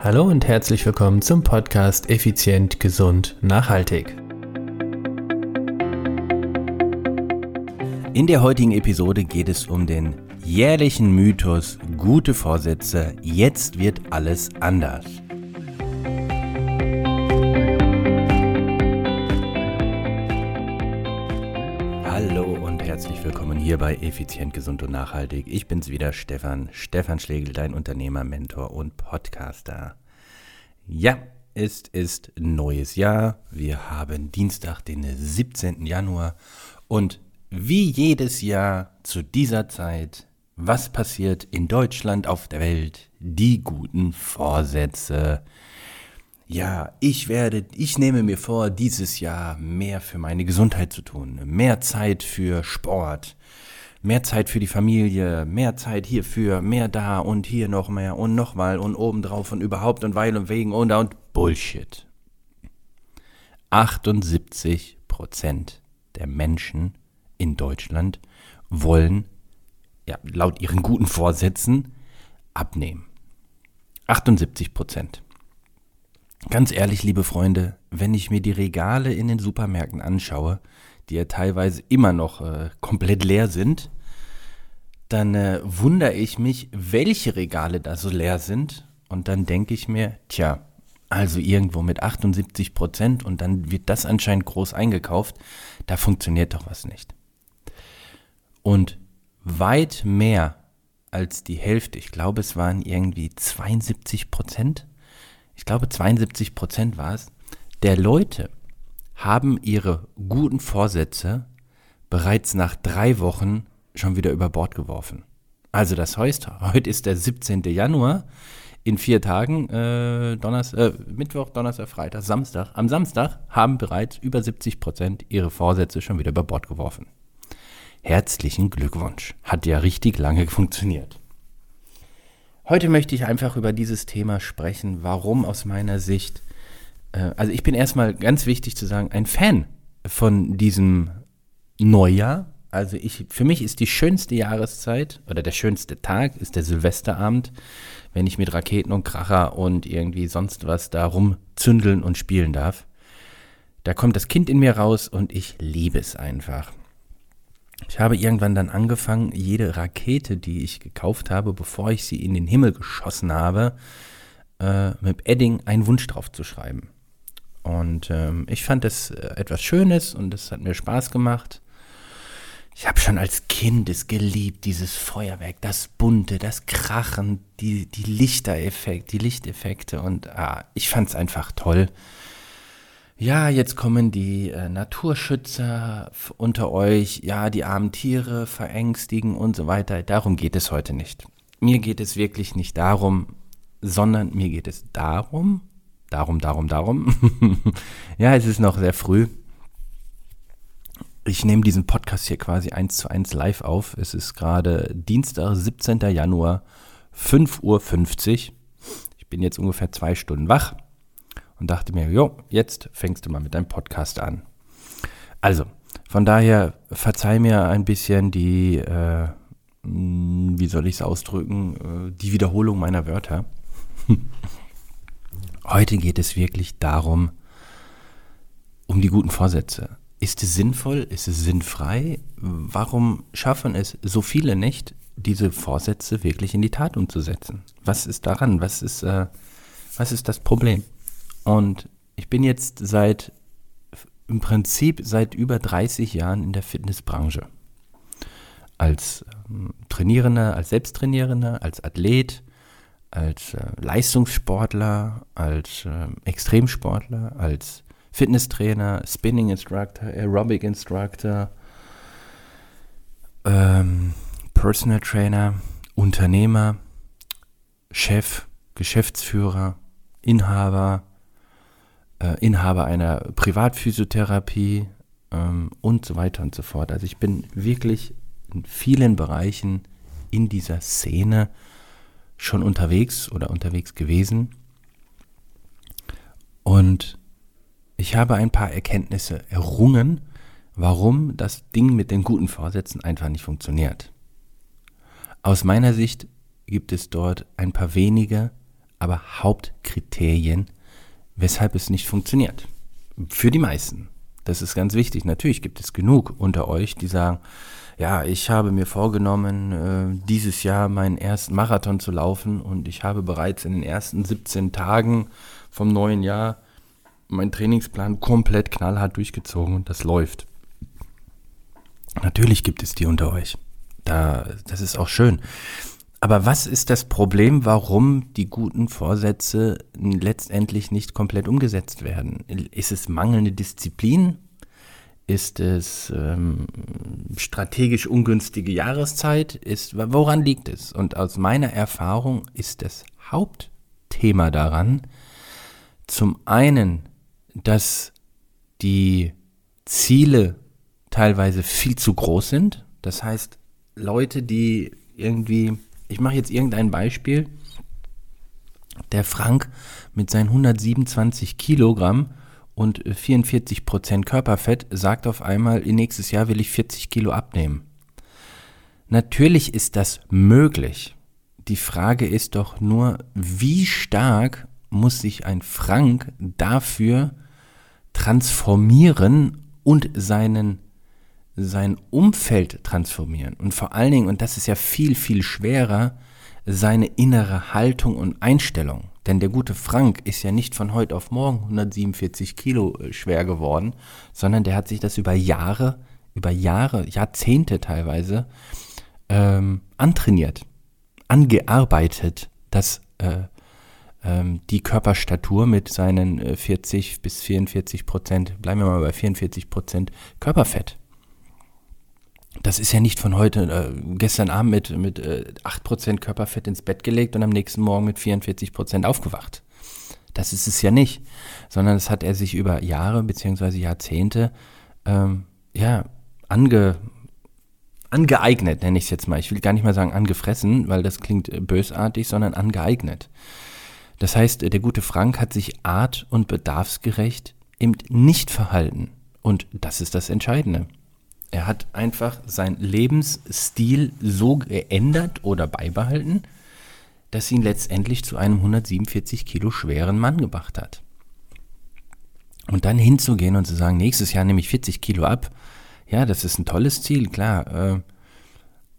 Hallo und herzlich willkommen zum Podcast Effizient, Gesund, Nachhaltig. In der heutigen Episode geht es um den jährlichen Mythos gute Vorsätze, jetzt wird alles anders. Hier bei Effizient, Gesund und Nachhaltig. Ich bin's wieder, Stefan, Stefan Schlegel, dein Unternehmer, Mentor und Podcaster. Ja, es ist neues Jahr. Wir haben Dienstag, den 17. Januar und wie jedes Jahr zu dieser Zeit, was passiert in Deutschland, auf der Welt? Die guten Vorsätze. Ja, ich werde, ich nehme mir vor, dieses Jahr mehr für meine Gesundheit zu tun, mehr Zeit für Sport, mehr Zeit für die Familie, mehr Zeit hierfür, mehr da und hier noch mehr und nochmal und obendrauf und überhaupt und weil und wegen und und Bullshit. 78 Prozent der Menschen in Deutschland wollen, ja, laut ihren guten Vorsätzen, abnehmen. 78 Prozent. Ganz ehrlich, liebe Freunde, wenn ich mir die Regale in den Supermärkten anschaue, die ja teilweise immer noch äh, komplett leer sind, dann äh, wundere ich mich, welche Regale da so leer sind. Und dann denke ich mir, tja, also irgendwo mit 78 Prozent und dann wird das anscheinend groß eingekauft, da funktioniert doch was nicht. Und weit mehr als die Hälfte, ich glaube es waren irgendwie 72 Prozent, ich glaube 72 Prozent war es, der Leute haben ihre guten Vorsätze bereits nach drei Wochen schon wieder über Bord geworfen. Also das heißt, heute ist der 17. Januar, in vier Tagen, äh, Donners, äh, Mittwoch, Donnerstag, Freitag, Samstag, am Samstag haben bereits über 70 Prozent ihre Vorsätze schon wieder über Bord geworfen. Herzlichen Glückwunsch. Hat ja richtig lange funktioniert. Heute möchte ich einfach über dieses Thema sprechen, warum aus meiner Sicht, äh, also ich bin erstmal ganz wichtig zu sagen, ein Fan von diesem Neujahr. Also ich, für mich ist die schönste Jahreszeit oder der schönste Tag ist der Silvesterabend, wenn ich mit Raketen und Kracher und irgendwie sonst was da rumzündeln und spielen darf. Da kommt das Kind in mir raus und ich liebe es einfach. Ich habe irgendwann dann angefangen, jede Rakete, die ich gekauft habe, bevor ich sie in den Himmel geschossen habe, äh, mit Edding einen Wunsch drauf zu schreiben. Und ähm, ich fand das äh, etwas Schönes und es hat mir Spaß gemacht. Ich habe schon als Kind es geliebt, dieses Feuerwerk, das Bunte, das Krachen, die, die Lichtereffekte, die Lichteffekte und ah, ich fand es einfach toll ja, jetzt kommen die äh, Naturschützer unter euch, ja, die armen Tiere verängstigen und so weiter. Darum geht es heute nicht. Mir geht es wirklich nicht darum, sondern mir geht es darum, darum, darum, darum. ja, es ist noch sehr früh. Ich nehme diesen Podcast hier quasi eins zu eins live auf. Es ist gerade Dienstag, 17. Januar, 5.50 Uhr. Ich bin jetzt ungefähr zwei Stunden wach und dachte mir, jo, jetzt fängst du mal mit deinem Podcast an. Also, von daher verzeih mir ein bisschen die, äh, wie soll ich es ausdrücken, äh, die Wiederholung meiner Wörter. Heute geht es wirklich darum, um die guten Vorsätze. Ist es sinnvoll? Ist es sinnfrei? Warum schaffen es so viele nicht, diese Vorsätze wirklich in die Tat umzusetzen? Was ist daran? Was ist, äh, was ist das Problem? Und ich bin jetzt seit, im Prinzip seit über 30 Jahren in der Fitnessbranche. Als ähm, Trainierender, als Selbsttrainierender, als Athlet, als äh, Leistungssportler, als äh, Extremsportler, als Fitnesstrainer, Spinning Instructor, Aerobic Instructor, ähm, Personal Trainer, Unternehmer, Chef, Geschäftsführer, Inhaber, äh, Inhaber einer Privatphysiotherapie ähm, und so weiter und so fort. Also ich bin wirklich in vielen Bereichen in dieser Szene schon unterwegs oder unterwegs gewesen. Und ich habe ein paar Erkenntnisse errungen, warum das Ding mit den guten Vorsätzen einfach nicht funktioniert. Aus meiner Sicht gibt es dort ein paar wenige, aber Hauptkriterien, weshalb es nicht funktioniert. Für die meisten. Das ist ganz wichtig. Natürlich gibt es genug unter euch, die sagen, ja, ich habe mir vorgenommen, äh, dieses Jahr meinen ersten Marathon zu laufen und ich habe bereits in den ersten 17 Tagen vom neuen Jahr meinen Trainingsplan komplett knallhart durchgezogen und das läuft. Natürlich gibt es die unter euch. Da, das ist auch schön. Aber was ist das Problem, warum die guten Vorsätze letztendlich nicht komplett umgesetzt werden? Ist es mangelnde Disziplin? Ist es ähm, strategisch ungünstige Jahreszeit? Ist, woran liegt es? Und aus meiner Erfahrung ist das Hauptthema daran, zum einen, dass die Ziele teilweise viel zu groß sind. Das heißt, Leute, die irgendwie ich mache jetzt irgendein Beispiel. Der Frank mit seinen 127 Kilogramm und 44 Prozent Körperfett sagt auf einmal, nächstes Jahr will ich 40 Kilo abnehmen. Natürlich ist das möglich. Die Frage ist doch nur, wie stark muss sich ein Frank dafür transformieren und seinen sein Umfeld transformieren und vor allen Dingen, und das ist ja viel, viel schwerer, seine innere Haltung und Einstellung. Denn der gute Frank ist ja nicht von heute auf morgen 147 Kilo äh, schwer geworden, sondern der hat sich das über Jahre, über Jahre, Jahrzehnte teilweise ähm, antrainiert, angearbeitet, dass äh, ähm, die Körperstatur mit seinen 40 äh, bis 44 Prozent, bleiben wir mal bei 44 Prozent Körperfett das ist ja nicht von heute, äh, gestern Abend mit, mit äh, 8% Körperfett ins Bett gelegt und am nächsten Morgen mit 44% aufgewacht. Das ist es ja nicht, sondern das hat er sich über Jahre bzw. Jahrzehnte ähm, ja, ange, angeeignet, nenne ich es jetzt mal. Ich will gar nicht mal sagen angefressen, weil das klingt äh, bösartig, sondern angeeignet. Das heißt, der gute Frank hat sich art- und bedarfsgerecht eben nicht verhalten. Und das ist das Entscheidende. Er hat einfach seinen Lebensstil so geändert oder beibehalten, dass ihn letztendlich zu einem 147 Kilo schweren Mann gebracht hat. Und dann hinzugehen und zu sagen, nächstes Jahr nehme ich 40 Kilo ab, ja, das ist ein tolles Ziel, klar. Äh,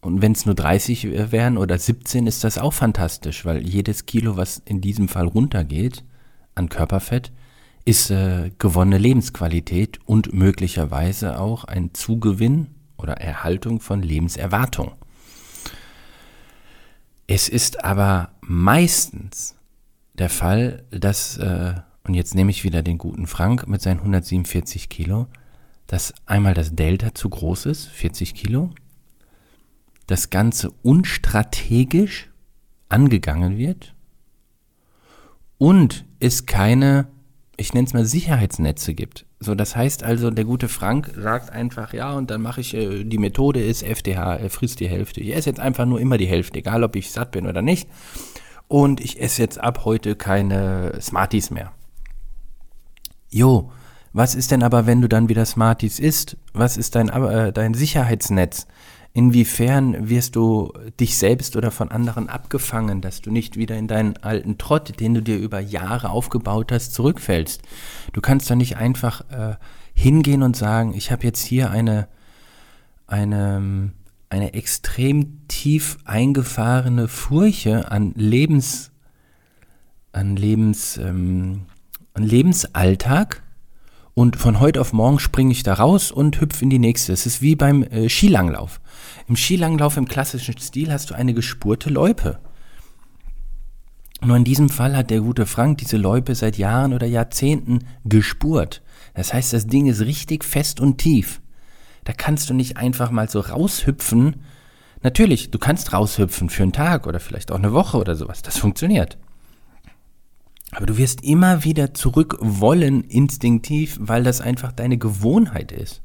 und wenn es nur 30 wären oder 17, ist das auch fantastisch, weil jedes Kilo, was in diesem Fall runtergeht an Körperfett, ist äh, gewonnene Lebensqualität und möglicherweise auch ein Zugewinn oder Erhaltung von Lebenserwartung. Es ist aber meistens der Fall, dass, äh, und jetzt nehme ich wieder den guten Frank mit seinen 147 Kilo, dass einmal das Delta zu groß ist, 40 Kilo, das Ganze unstrategisch angegangen wird und es keine ich nenne es mal Sicherheitsnetze gibt. So, das heißt also, der gute Frank sagt einfach, ja, und dann mache ich, äh, die Methode ist FDH, er frisst die Hälfte. Ich esse jetzt einfach nur immer die Hälfte, egal ob ich satt bin oder nicht. Und ich esse jetzt ab heute keine Smarties mehr. Jo, was ist denn aber, wenn du dann wieder Smarties isst? Was ist dein, äh, dein Sicherheitsnetz? Inwiefern wirst du dich selbst oder von anderen abgefangen, dass du nicht wieder in deinen alten Trott, den du dir über Jahre aufgebaut hast, zurückfällst? Du kannst doch nicht einfach äh, hingehen und sagen, ich habe jetzt hier eine, eine, eine extrem tief eingefahrene Furche an Lebens, an Lebens, ähm, an Lebensalltag und von heute auf morgen springe ich da raus und hüpfe in die nächste. Es ist wie beim äh, Skilanglauf. Im Skilanglauf im klassischen Stil hast du eine gespurte Loipe. Nur in diesem Fall hat der gute Frank diese Loipe seit Jahren oder Jahrzehnten gespurt. Das heißt, das Ding ist richtig fest und tief. Da kannst du nicht einfach mal so raushüpfen. Natürlich, du kannst raushüpfen für einen Tag oder vielleicht auch eine Woche oder sowas. Das funktioniert. Aber du wirst immer wieder zurück wollen, instinktiv, weil das einfach deine Gewohnheit ist.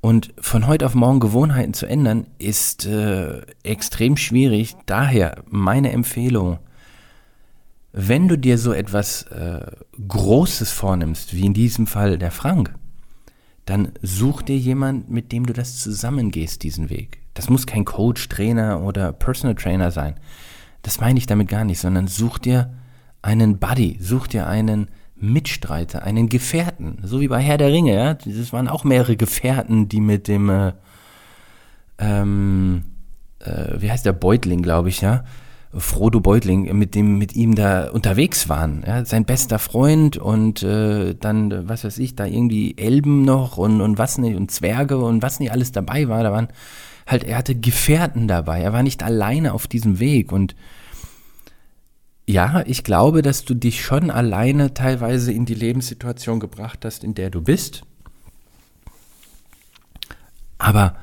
Und von heute auf morgen Gewohnheiten zu ändern, ist äh, extrem schwierig. Daher meine Empfehlung, wenn du dir so etwas äh, Großes vornimmst, wie in diesem Fall der Frank, dann such dir jemand, mit dem du das zusammengehst, diesen Weg. Das muss kein Coach, Trainer oder Personal Trainer sein. Das meine ich damit gar nicht, sondern such dir einen Buddy, such dir einen Mitstreiter, einen Gefährten, so wie bei Herr der Ringe, ja. Das waren auch mehrere Gefährten, die mit dem, äh, ähm, äh, wie heißt der? Beutling, glaube ich, ja. Frodo Beutling, mit dem, mit ihm da unterwegs waren, ja, sein bester Freund und äh, dann, was weiß ich, da irgendwie Elben noch und, und was nicht, und Zwerge und was nicht alles dabei war, da waren halt, er hatte Gefährten dabei, er war nicht alleine auf diesem Weg und ja, ich glaube, dass du dich schon alleine teilweise in die Lebenssituation gebracht hast, in der du bist. Aber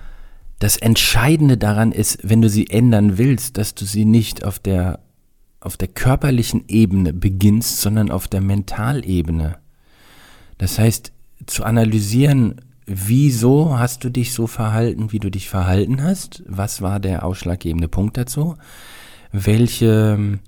das Entscheidende daran ist, wenn du sie ändern willst, dass du sie nicht auf der, auf der körperlichen Ebene beginnst, sondern auf der Mentalebene. Das heißt, zu analysieren, wieso hast du dich so verhalten, wie du dich verhalten hast? Was war der ausschlaggebende Punkt dazu? Welche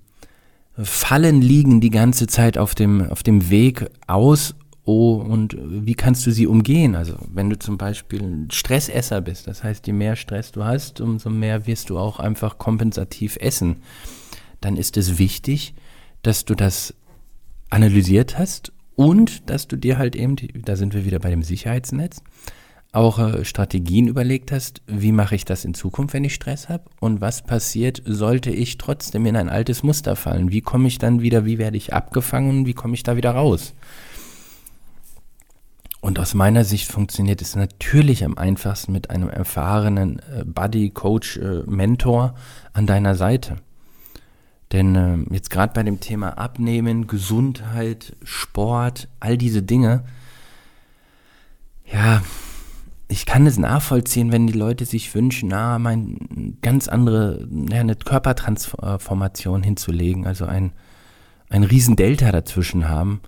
Fallen liegen die ganze Zeit auf dem, auf dem Weg aus oh, und wie kannst du sie umgehen? Also wenn du zum Beispiel ein Stressesser bist, das heißt, je mehr Stress du hast, umso mehr wirst du auch einfach kompensativ essen. Dann ist es wichtig, dass du das analysiert hast und dass du dir halt eben, da sind wir wieder bei dem Sicherheitsnetz, auch äh, Strategien überlegt hast, wie mache ich das in Zukunft, wenn ich Stress habe und was passiert, sollte ich trotzdem in ein altes Muster fallen? Wie komme ich dann wieder, wie werde ich abgefangen, wie komme ich da wieder raus? Und aus meiner Sicht funktioniert es natürlich am einfachsten mit einem erfahrenen äh, Buddy, Coach, äh, Mentor an deiner Seite. Denn jetzt gerade bei dem Thema Abnehmen, Gesundheit, Sport, all diese Dinge, ja, ich kann es nachvollziehen, wenn die Leute sich wünschen, na, mein ganz andere, ja, eine Körpertransformation hinzulegen, also ein, ein riesen Delta dazwischen haben.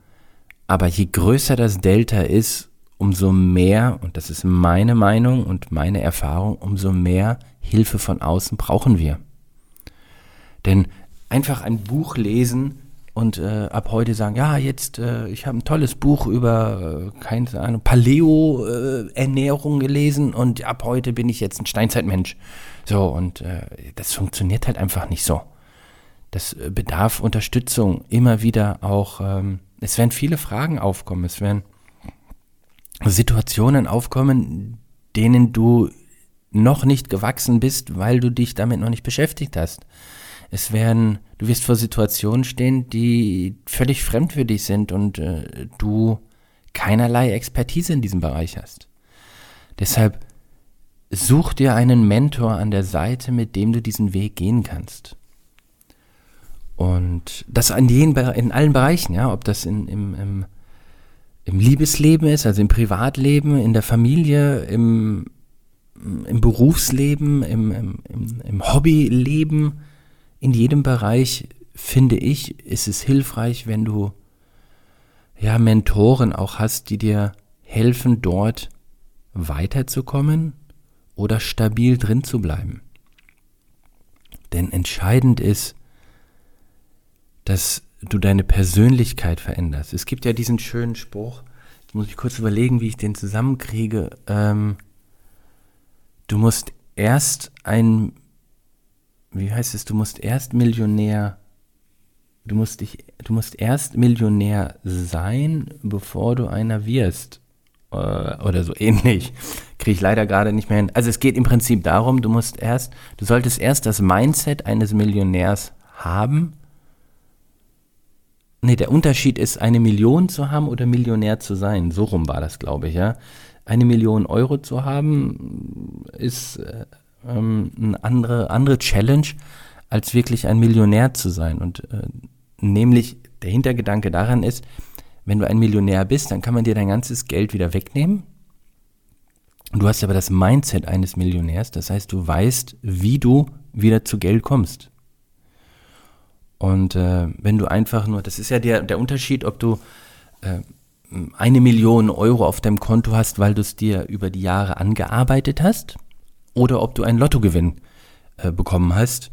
Aber je größer das Delta ist, umso mehr, und das ist meine Meinung und meine Erfahrung, umso mehr Hilfe von außen brauchen wir. Denn einfach ein Buch lesen und äh, ab heute sagen, ja, jetzt, äh, ich habe ein tolles Buch über, äh, keine Ahnung, Paleo-Ernährung gelesen und ab heute bin ich jetzt ein Steinzeitmensch. So, und äh, das funktioniert halt einfach nicht so. Das äh, bedarf Unterstützung, immer wieder auch, ähm, es werden viele Fragen aufkommen, es werden Situationen aufkommen, denen du noch nicht gewachsen bist, weil du dich damit noch nicht beschäftigt hast. Es werden, du wirst vor Situationen stehen, die völlig fremd für dich sind und äh, du keinerlei Expertise in diesem Bereich hast. Deshalb such dir einen Mentor an der Seite, mit dem du diesen Weg gehen kannst. Und das an jeden, in allen Bereichen, ja, ob das in, im, im, im Liebesleben ist, also im Privatleben, in der Familie, im, im Berufsleben, im, im, im Hobbyleben, in jedem Bereich, finde ich, ist es hilfreich, wenn du ja Mentoren auch hast, die dir helfen, dort weiterzukommen oder stabil drin zu bleiben. Denn entscheidend ist, dass du deine Persönlichkeit veränderst. Es gibt ja diesen schönen Spruch, jetzt muss ich kurz überlegen, wie ich den zusammenkriege. Ähm, du musst erst ein wie heißt es, du musst erst Millionär, du musst dich, du musst erst Millionär sein, bevor du einer wirst. Äh, oder so ähnlich. Kriege ich leider gerade nicht mehr hin. Also es geht im Prinzip darum, du musst erst, du solltest erst das Mindset eines Millionärs haben. Nee, der Unterschied ist, eine Million zu haben oder Millionär zu sein. So rum war das, glaube ich, ja. Eine Million Euro zu haben, ist äh, ähm, eine andere, andere Challenge, als wirklich ein Millionär zu sein. Und äh, nämlich der Hintergedanke daran ist, wenn du ein Millionär bist, dann kann man dir dein ganzes Geld wieder wegnehmen. Du hast aber das Mindset eines Millionärs, das heißt, du weißt, wie du wieder zu Geld kommst. Und äh, wenn du einfach nur, das ist ja der, der Unterschied, ob du äh, eine Million Euro auf deinem Konto hast, weil du es dir über die Jahre angearbeitet hast, oder ob du einen Lottogewinn äh, bekommen hast.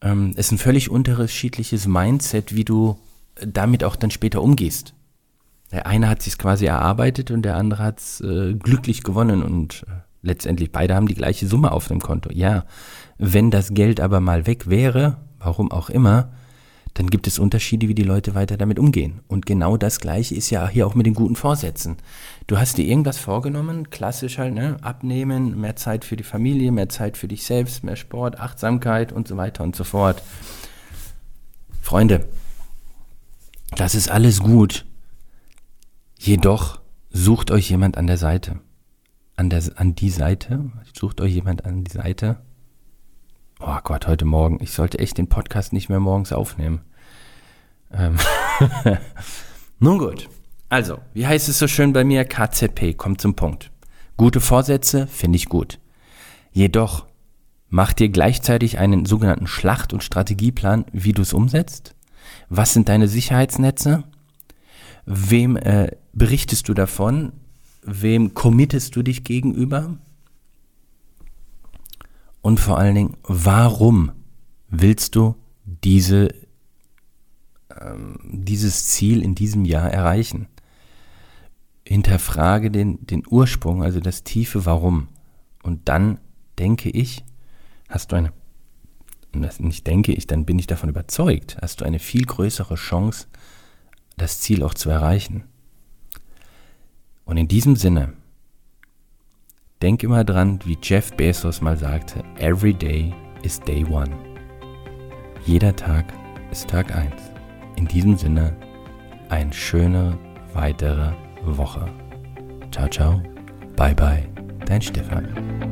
Ähm, ist ein völlig unterschiedliches Mindset, wie du damit auch dann später umgehst. Der eine hat sich quasi erarbeitet und der andere hat es äh, glücklich gewonnen und äh, letztendlich beide haben die gleiche Summe auf dem Konto. Ja, wenn das Geld aber mal weg wäre, warum auch immer, dann gibt es Unterschiede, wie die Leute weiter damit umgehen. Und genau das Gleiche ist ja hier auch mit den guten Vorsätzen. Du hast dir irgendwas vorgenommen, klassisch halt, ne? abnehmen, mehr Zeit für die Familie, mehr Zeit für dich selbst, mehr Sport, Achtsamkeit und so weiter und so fort. Freunde, das ist alles gut. Jedoch sucht euch jemand an der Seite. An, der, an die Seite, sucht euch jemand an die Seite, Oh Gott, heute Morgen. Ich sollte echt den Podcast nicht mehr morgens aufnehmen. Ähm Nun gut. Also, wie heißt es so schön bei mir? KZP, kommt zum Punkt. Gute Vorsätze finde ich gut. Jedoch, mach dir gleichzeitig einen sogenannten Schlacht- und Strategieplan, wie du es umsetzt. Was sind deine Sicherheitsnetze? Wem äh, berichtest du davon? Wem committest du dich gegenüber? Und vor allen Dingen, warum willst du diese, ähm, dieses Ziel in diesem Jahr erreichen? Hinterfrage den, den Ursprung, also das tiefe Warum. Und dann denke ich, hast du eine, und das nicht denke ich, dann bin ich davon überzeugt, hast du eine viel größere Chance, das Ziel auch zu erreichen. Und in diesem Sinne, Denk immer dran, wie Jeff Bezos mal sagte, Every day is day one. Jeder Tag ist Tag 1. In diesem Sinne, eine schöne weitere Woche. Ciao, ciao. Bye, bye. Dein Stefan.